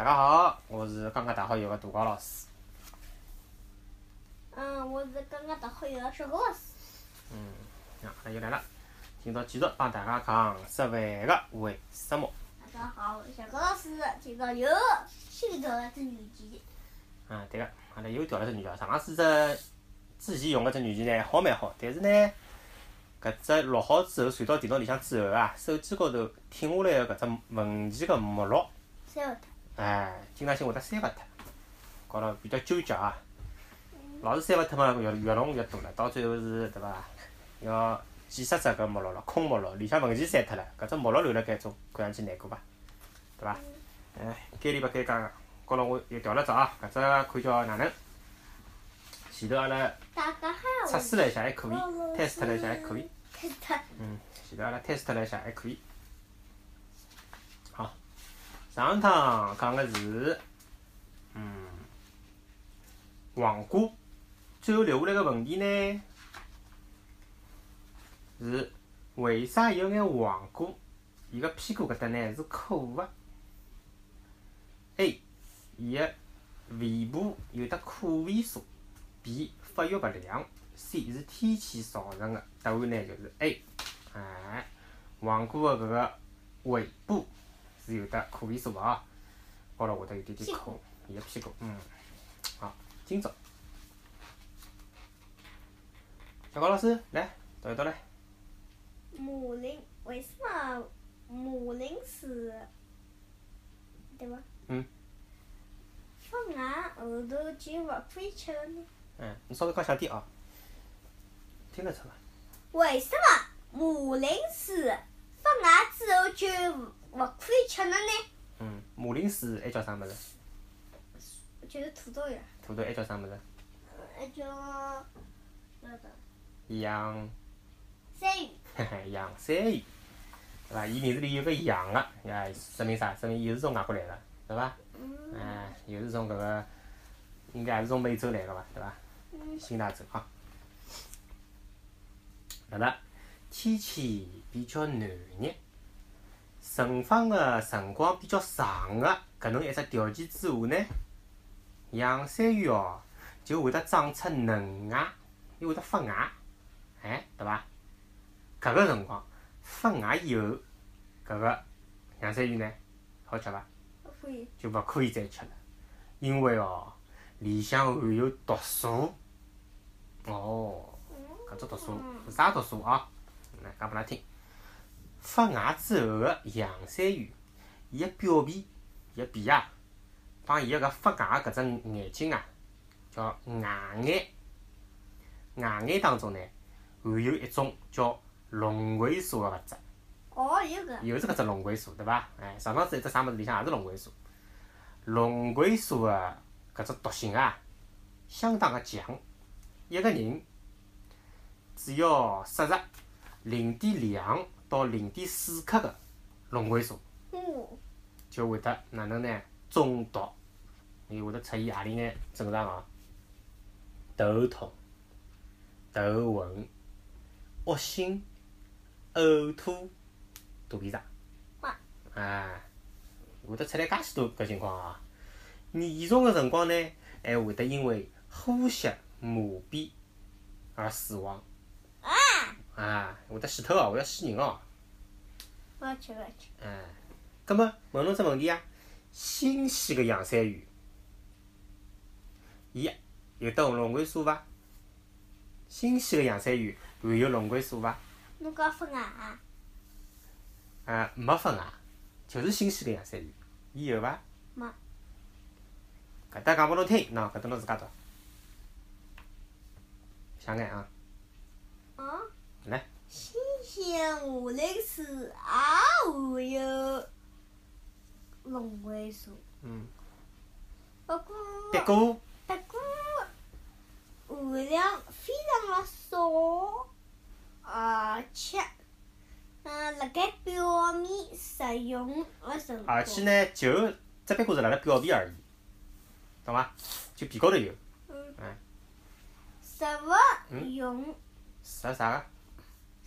大家好，我是刚刚打好油的大高老师。嗯，我是刚刚打好油的小高老师。嗯，啊，阿拉又来了，今朝继续帮大家讲十万的为什么。大家好，我是小高老师。今朝又新调了只软件。嗯，对个，阿拉又调了只软件。上趟子只之前用个只软件呢，好蛮好，但是呢，搿只录好之后传到电脑里向之后啊，手机高头听下来个搿只文件个目录，删勿脱。哎，经常性会得删勿脱，搞了比较纠结啊。老是删勿脱嘛，越越弄越多了，到最后是对伐？要几十只搿目录了，空目录，里向文件删脱了，搿只目录留辣盖，总看上去难过伐？对伐？哎，该理勿该讲个，高头我又调了只啊，搿只看叫哪能？前头阿拉测试了一下还可以，test 了一下还可以。嗯，前头阿拉 test 了一下还可以。上趟讲个是，嗯，黄瓜。最后留下来个问题呢，是为啥有眼黄瓜，伊个屁股搿搭呢是苦个？A，伊个胃部有得苦味素；B，发育勿良；C 是天气造成个。答案呢就是 A。哎，黄瓜个搿个尾部是有的苦味素个哦，高头会得有点点苦，伊个屁股，嗯，好，今朝。小高老师，来读一道来。马铃为什么马铃薯对伐？嗯。发芽后头就勿可以吃了呢？嗯，你稍微讲响点哦。听得出伐？为什么马铃薯发芽之后就勿可以吃了呢？嗯，马铃薯还叫啥物事？就是土豆呀。土豆还叫啥物事？还叫叫啥？洋。山芋。嘿嘿，洋山芋，对伐？伊名字里有个洋个，呀，说明啥？说明又是从外国来个，对伐？嗯。哎，又是从搿个，应该也是从美洲来个伐？对伐？嗯。新大洲哈。辣辣天气比较暖热、盛放个辰光比较长个搿能一只条件之下呢，洋山芋哦就会得长出嫩芽，伊会得发芽，哎，对伐？搿个辰光发芽以后，搿个洋山芋呢，好吃伐？勿可以。就勿可以再吃了，因为哦，里向含有毒素。哦，搿只毒素是啥毒素啊？来讲拨㑚听。发芽之后个洋山芋，伊个表皮，伊个皮啊，帮伊个搿发芽个搿只眼睛啊，叫芽眼。芽眼当中呢，含有一种叫龙葵素个物质。哦，有个。又是搿只龙葵素，对伐？哎，上趟子一只啥物事里向也是龙葵素。龙葵素个搿只毒性啊，相当个强。一个人只要摄入零点两到零点四克个龙葵素，嗯。就会得哪能呢？中毒，伊会得出现何里眼症状哦？头痛、头昏、恶心、呕吐、肚皮胀。哇！哎，会得出来介许多搿情况哦。严重个辰光呢，还会得因为呼吸麻痹而死亡。啊！啊，会得死脱哦，会得死人哦。勿要吃，勿要吃。哎，葛末问侬只问题啊，新鲜个洋山芋，伊有得龙葵素伐？新鲜个洋山芋含有龙葵素伐？侬讲发芽啊？啊，没发芽，就是新鲜个洋山芋，伊有伐？没。搿搭讲拨侬听，喏，搿搭侬自家读。想眼啊。哦。来。新鲜马铃薯也含有龙葵素。嗯。不过。不过。不过含量非常的少，而且，嗯，辣盖表面食用的辰光。而且呢，就只不过是辣辣表皮而已，懂伐？就皮高头有。嗯。哎。食物用。食啥个？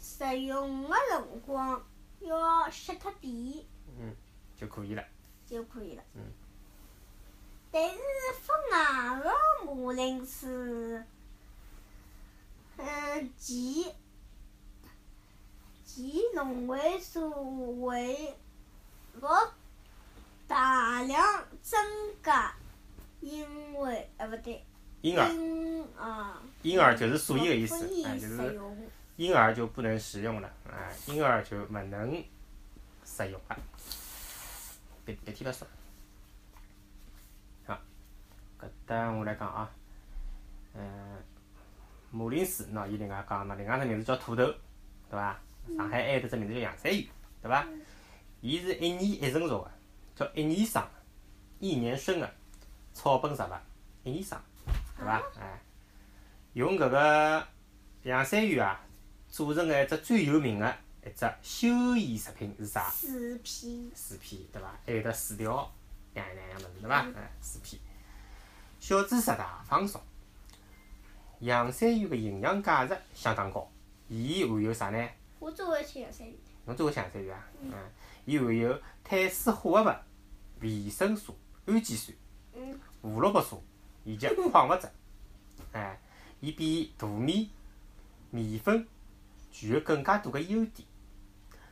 食用的辰光要吸脱皮。嗯，就可以了。就可以了。嗯。但是发芽的马铃薯，嗯，其其农为数为勿大量增加，因为呃勿对，婴儿，婴啊，婴儿就是所以的意思，哎，就是。婴儿就不能食用了，哎，婴儿就勿能食用了。别别提了说。好，搿搭我来讲啊，嗯，马铃薯喏，伊另外讲嘛，另外只名字叫土豆，对伐？上海还有得只名字叫洋山芋，对伐？伊是一年一成熟个，叫一年生，一年生个，草本植物，一年生，对伐？哎，用搿个洋山芋啊，做成个一只最有名个一只休闲食品是啥？薯片，薯片，对伐？还有得薯条，两样两样物事，对伐？哎，薯片。小知识大放送。洋山芋个营养价值相当高，伊含有啥呢？我最欢吃洋山芋。侬最会吃洋山芋啊？嗯。伊含有碳水化合物、维生素、氨基酸、嗯，胡萝卜素以及矿物质。哎，伊比大米、面粉具有更加大个优点，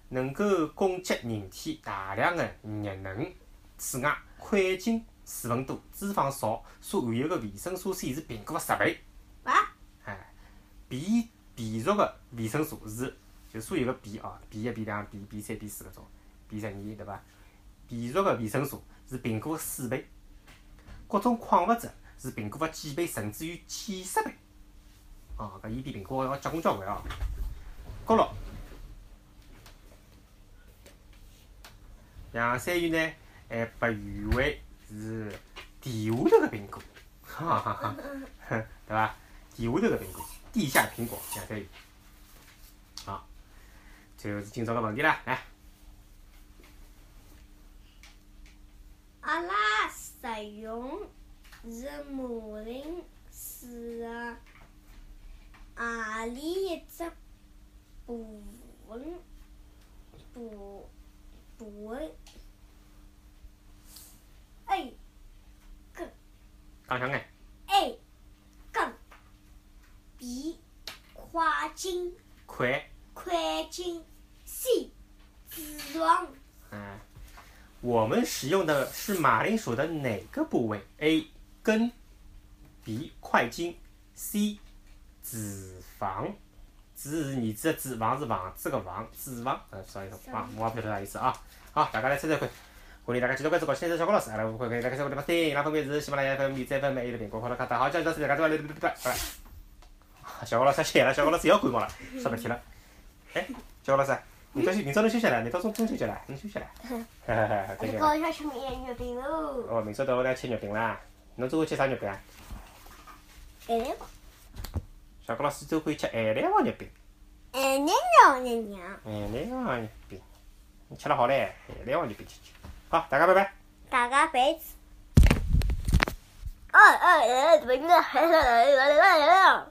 能够供给人体大量个热能。此外，块茎水分多、脂肪少，所含有个维生素 C 是苹果个十倍。啊，哎，B B 族个维生素是就所有个 B 哦，B 一、B 两、B、B 三、B 四搿种，B 十二对伐？B 族个维生素是苹果个四倍，各种矿物质是苹果个几倍，甚至于几十倍。哦，搿伊比苹果要结棍交关哦。角落，洋山芋呢还被誉为是地下头个苹果，哈哈哈，哼对伐？地下头个苹果，地下苹果，洋山芋。好，最后是今朝个问题啦，来，阿拉食用是马铃薯的何里一只部分部部位？A 讲响眼。A 根，B 花茎块，块金，C 脂肪。嗯，我们使用的是马铃薯的哪个部位？A. 根，B. 块茎，C. 脂肪。脂是儿子的子，房是房子的房，子房。呃，啥意思，啊，我也不晓得啥意思啊。好，大家来猜猜看。欢迎大家继续关注高先生小高老师，阿拉会给大家小个地方听，伊拉分别是喜马拉雅 FM、荔枝 FM、还有苹果快乐卡。好，今朝是大家做来来来来来。小高老师歇了，小高老师又感冒了，说不提了。哎，小高老师，明朝休明朝侬休息了，明朝中中秋节了，侬休息了。哈哈哈，再见。你搞一下吃面月饼喽。哦，明朝到我来吃月饼啦。侬最欢吃啥月饼啊？哎呀，小高老师最欢吃海南王月饼。哎娘娘娘娘，海南王月饼，你吃了好嘞，海南王月饼吃吃。好，大家拜拜。大家拜次。哎哎哎，怎么了？